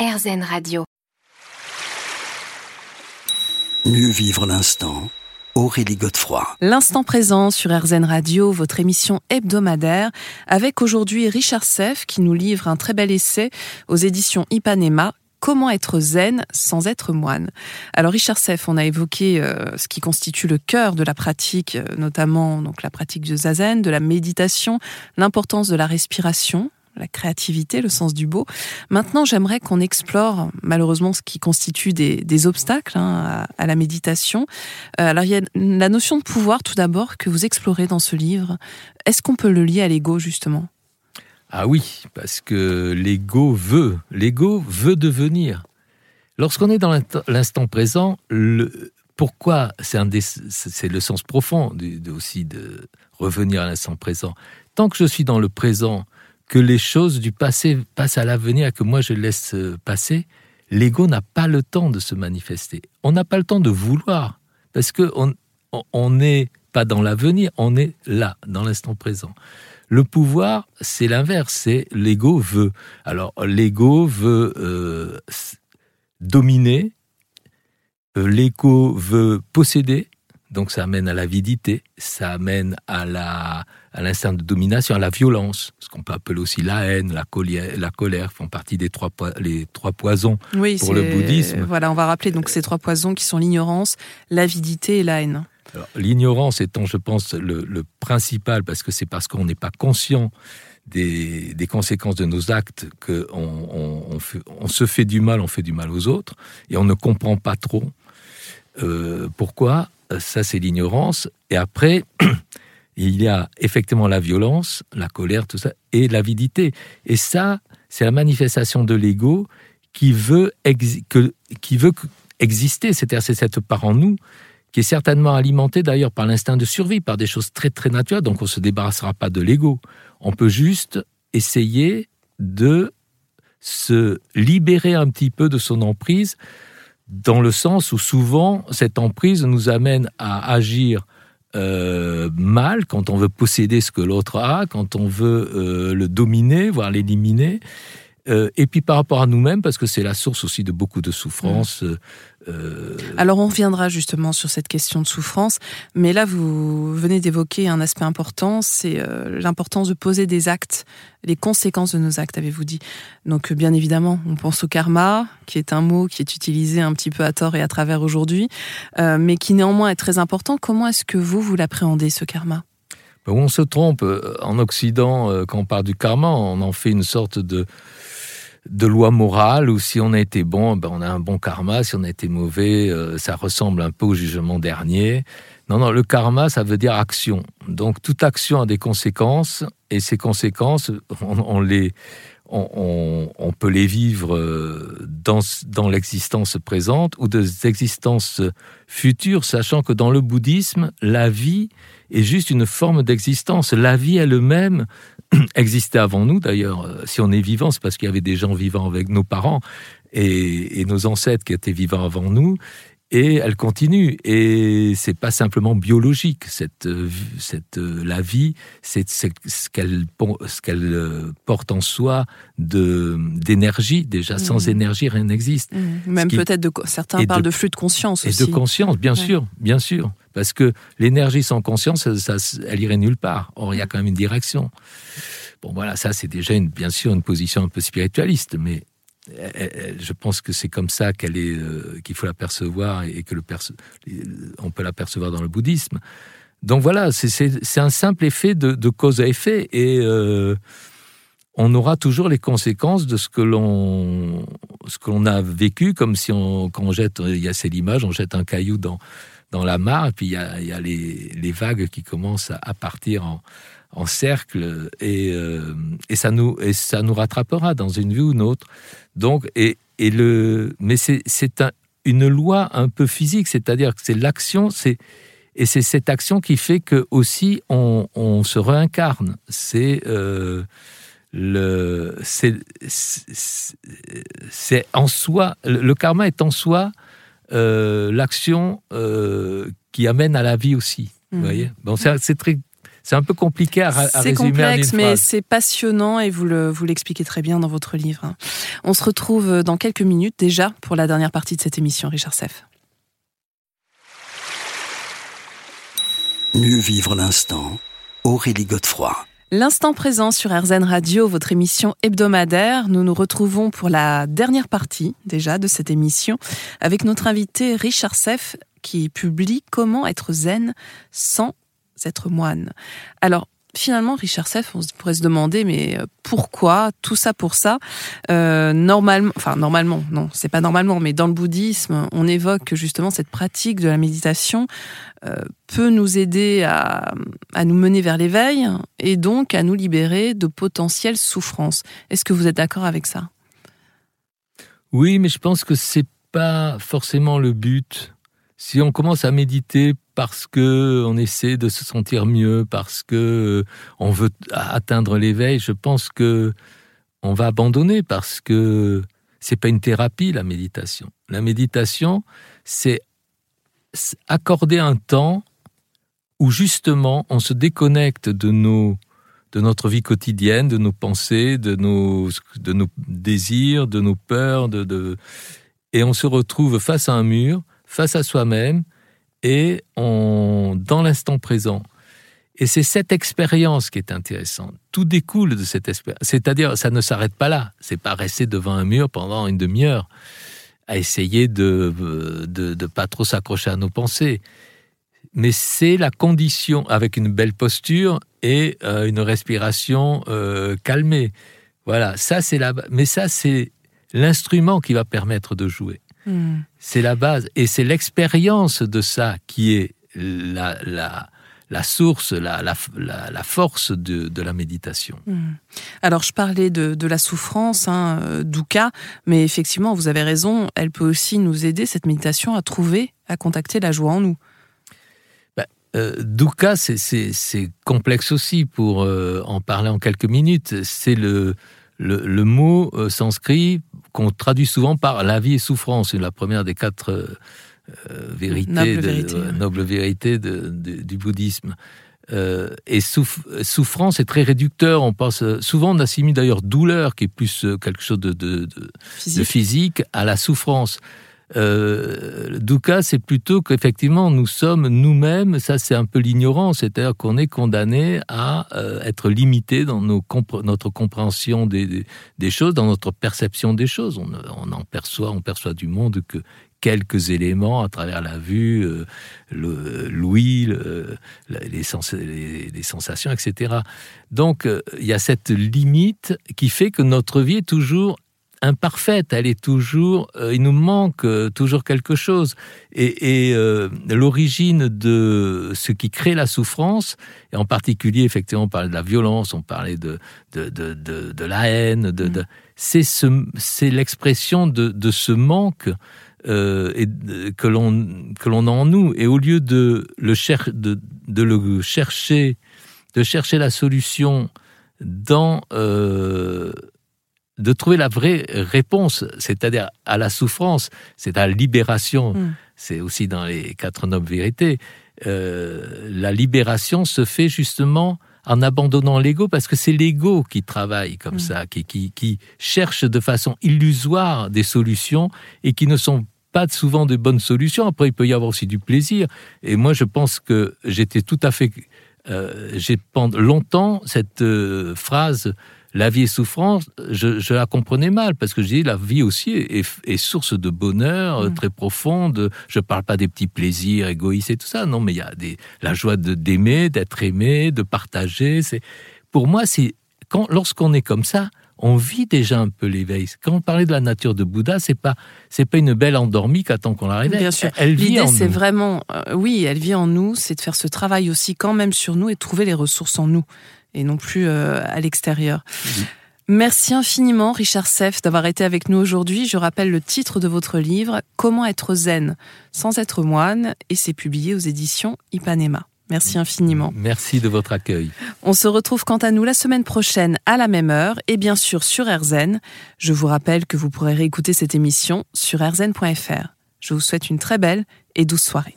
RZN Radio. Mieux vivre l'instant. Aurélie Godefroy. L'instant présent sur RZN Radio, votre émission hebdomadaire, avec aujourd'hui Richard Seff qui nous livre un très bel essai aux éditions Ipanema, Comment être zen sans être moine Alors Richard Seff, on a évoqué euh, ce qui constitue le cœur de la pratique, euh, notamment donc la pratique du zazen, de la méditation, l'importance de la respiration, la créativité, le sens du beau. Maintenant, j'aimerais qu'on explore malheureusement ce qui constitue des, obstacles hein, à, la méditation. Euh, alors, il y a la notion de pouvoir tout d'abord que vous explorez dans ce livre. Est-ce qu'on peut le lier à l'ego justement? Ah oui, parce que l'ego veut, l'ego veut devenir. Lorsqu'on est dans l'instant présent, le, pourquoi c'est le sens profond aussi de revenir à l'instant présent? Tant que je suis dans le présent, que les choses du passé passent à l'avenir que moi je laisse euh, passer, l'ego n'a pas le temps de se manifester. On n'a pas le temps de vouloir, parce qu'on n'est pas dans l'avenir, on est là, dans l'instant présent. Le pouvoir, c'est l'inverse, c'est l'ego veut. Alors l'ego veut euh, dominer, euh, l'ego veut posséder, donc ça amène à l'avidité, ça amène à la à l'instinct de domination, à la violence, ce qu'on peut appeler aussi la haine, la colère, la colère font partie des trois, les trois poisons pour le bouddhisme. Voilà, on va rappeler donc ces trois poisons qui sont l'ignorance, l'avidité et la haine. L'ignorance étant, je pense, le, principal, parce que c'est parce qu'on n'est pas conscient des, conséquences de nos actes qu'on on, on, se fait du mal, on fait du mal aux autres, et on ne comprend pas trop euh, pourquoi. Ça, c'est l'ignorance. Et après, il y a effectivement la violence, la colère, tout ça, et l'avidité. Et ça, c'est la manifestation de l'ego qui veut, qui veut exister. C'est-à-dire, c'est cette part en nous qui est certainement alimentée d'ailleurs par l'instinct de survie, par des choses très très naturelles. Donc, on ne se débarrassera pas de l'ego. On peut juste essayer de se libérer un petit peu de son emprise, dans le sens où souvent cette emprise nous amène à agir euh, mal, quand on veut posséder ce que l'autre a, quand on veut euh, le dominer, voire l'éliminer. Euh, et puis par rapport à nous-mêmes, parce que c'est la source aussi de beaucoup de souffrances. Mmh. Euh, Alors on reviendra justement sur cette question de souffrance, mais là vous venez d'évoquer un aspect important, c'est euh, l'importance de poser des actes, les conséquences de nos actes, avez-vous dit. Donc bien évidemment, on pense au karma, qui est un mot qui est utilisé un petit peu à tort et à travers aujourd'hui, euh, mais qui néanmoins est très important. Comment est-ce que vous, vous l'appréhendez, ce karma? Ben, On se trompe. En Occident, quand on parle du karma, on en fait une sorte de de loi morale où si on a été bon, ben on a un bon karma, si on a été mauvais, euh, ça ressemble un peu au jugement dernier. Non, non, le karma, ça veut dire action. Donc toute action a des conséquences, et ces conséquences, on, les, on, peut les vivre euh, dans, dans l'existence présente ou des existences futures, sachant que dans le bouddhisme, la vie est juste une forme d'existence. La vie elle-même existait avant nous d'ailleurs. Euh, si on est vivant, c'est parce qu'il y avait des gens vivants avec nos parents et, nos ancêtres qui étaient vivants avant nous. Et elle continue. Et c'est pas simplement biologique. Cette, euh, cette, euh, la vie, c'est ce qu'elle ce qu'elle porte en soi de d'énergie. Déjà, sans mmh. énergie, rien n'existe. Mmh. Même peut-être de certains parlent de, flux de conscience aussi. Et de conscience, bien sûr, bien sûr. Parce que l'énergie sans conscience, ça, elle irait nulle part. Or, il y a quand même une direction. Bon, voilà, ça, c'est déjà une, bien sûr une position un peu spiritualiste, mais je pense que c'est comme ça qu'elle est, euh, qu'il faut la percevoir et que le on peut la percevoir dans le bouddhisme. Donc voilà, c'est un simple effet de, cause à effet et euh, on aura toujours les conséquences de ce que l'on a vécu, comme si on, quand on jette, il y a c'est l'image, on jette un caillou dans dans la mare, puis il y a, il y a les, les, vagues qui commencent à, partir en, en cercle, et, euh, et, ça nous, et ça nous rattrapera dans une vie ou une autre. Donc, et, et le, mais c'est un, une loi un peu physique, c'est-à-dire que c'est l'action, c'est et c'est cette action qui fait que aussi on, on se réincarne. C'est euh, le, c'est en soi, le karma est en soi euh, l'action euh, qui amène à la vie aussi. Vous mmh. voyez bon, c'est très C'est un peu compliqué à, à résumer. C'est complexe, mais c'est passionnant et vous le vous l'expliquez très bien dans votre livre. Hein. On se retrouve dans quelques minutes déjà pour la dernière partie de cette émission, Richard Seff. Mieux vivre l'instant, Aurélie Godefroy. L'instant présent sur RZN Radio, votre émission hebdomadaire. Nous nous retrouvons pour la dernière partie déjà de cette émission avec notre invité Richard Seff qui publie Comment être zen sans être moine. Alors, finalement, Richard Seff, on pourrait se demander, mais euh, pourquoi tout ça pour ça? Euh, Normalement, enfin normalement, non, c'est pas normalement, mais dans le bouddhisme, on évoque que justement cette pratique de la méditation euh, peut nous aider à, à nous mener vers l'éveil et donc à nous libérer de potentielles souffrances. Est-ce que vous êtes d'accord avec ça? Oui, mais je pense que c'est pas forcément le but. Si on commence à méditer parce que on essaie de se sentir mieux, parce que on veut atteindre l'éveil, je pense que on va abandonner parce que c'est pas une thérapie la méditation. La méditation, c'est accorder un temps où justement on se déconnecte de nos de notre vie quotidienne, de nos pensées, de nos de nos désirs, de nos peurs, de, de et on se retrouve face à un mur, face à soi-même et on, dans l'instant présent. Et c'est cette expérience qui est intéressante. Tout découle de cette expérience. C'est-à-dire, ça ne s'arrête pas là. C'est pas rester devant un mur pendant une demi-heure à essayer de de, de pas trop s'accrocher à nos pensées. Mais c'est la condition avec une belle posture et euh, une respiration euh, calmée. Voilà, ça c'est la. Mais ça c'est l'instrument qui va permettre de jouer. C'est la base. Et c'est l'expérience de ça qui est la, la, la source, la, la, la, force de, de, la méditation. Mm. Alors, je parlais de, de la souffrance, hein, euh, Douka, mais effectivement, vous avez raison, elle peut aussi nous aider, cette méditation, à trouver, à contacter la joie en nous. Euh, dukkha, c'est complexe aussi pour euh, en parler en quelques minutes. C'est le, le, le, mot euh, sanskrit qu'on traduit souvent par la vie et souffrance, la première des quatre euh, euh, vérités, noble vérité, du bouddhisme. Euh, et souffrance est très réducteur. On pense souvent on assimile d'ailleurs douleur, qui est plus quelque chose de physique, à la souffrance. Euh, Dukkha, c'est plutôt qu'effectivement, nous sommes nous-mêmes, ça c'est un peu l'ignorance, c'est-à-dire qu'on est condamné à euh, être limité dans notre compréhension des, choses, dans notre perception des choses. On, en perçoit, on perçoit du monde que quelques éléments à travers la vue, euh, l'ouïe, les, sensations, etc. Donc, euh, il y a cette limite qui fait que notre vie est toujours imparfaite, elle est toujours, euh, il nous manque euh, toujours quelque chose. Et, et euh, l'origine de ce qui crée la souffrance, et en particulier, effectivement, on parlait de la violence, on parlait de, de, de, de, de la haine, de, de mm. c'est ce, c'est l'expression de, de ce manque euh, et que l'on que l'on a en nous. Et au lieu de le cher, de, de le chercher, de chercher la solution dans euh, de trouver la vraie réponse, c'est-à-dire à la souffrance, c'est à la libération. Mm. C'est aussi dans les quatre nobles vérités. Euh, la libération se fait justement en abandonnant l'ego, parce que c'est l'ego qui travaille comme mm. ça, qui, qui, qui cherche de façon illusoire des solutions et qui ne sont pas souvent de bonnes solutions. Après, il peut y avoir aussi du plaisir. Et moi, je pense que j'étais tout à fait... Euh, j'ai pendant longtemps cette euh, phrase la vie est souffrance, je, la comprenais mal parce que je dis la vie aussi est, source de bonheur mm. très profonde. Je parle pas des petits plaisirs égoïstes et tout ça, non, mais il y a des, la joie d'aimer, d'être aimé, de partager. C'est pour moi, c'est quand lorsqu'on est comme ça, on vit déjà un peu l'éveil. Quand on parlait de la nature de Bouddha, c'est pas c'est pas une belle endormie qu'attend qu'on la réveille. Bien sûr. Elle vit L'idée, c'est vraiment, euh, oui, elle vit en nous. C'est de faire ce travail aussi quand même sur nous et de trouver les ressources en nous et non plus euh, à l'extérieur. Merci infiniment, Richard Seff, d'avoir été avec nous aujourd'hui. Je rappelle le titre de votre livre, Comment être zen sans être moine, et c'est publié aux éditions Ipanema. Merci infiniment. Merci de votre accueil. On se retrouve quant à nous la semaine prochaine à la même heure et bien sûr sur RZN. Je vous rappelle que vous pourrez réécouter cette émission sur rzn.fr. Je vous souhaite une très belle et douce soirée.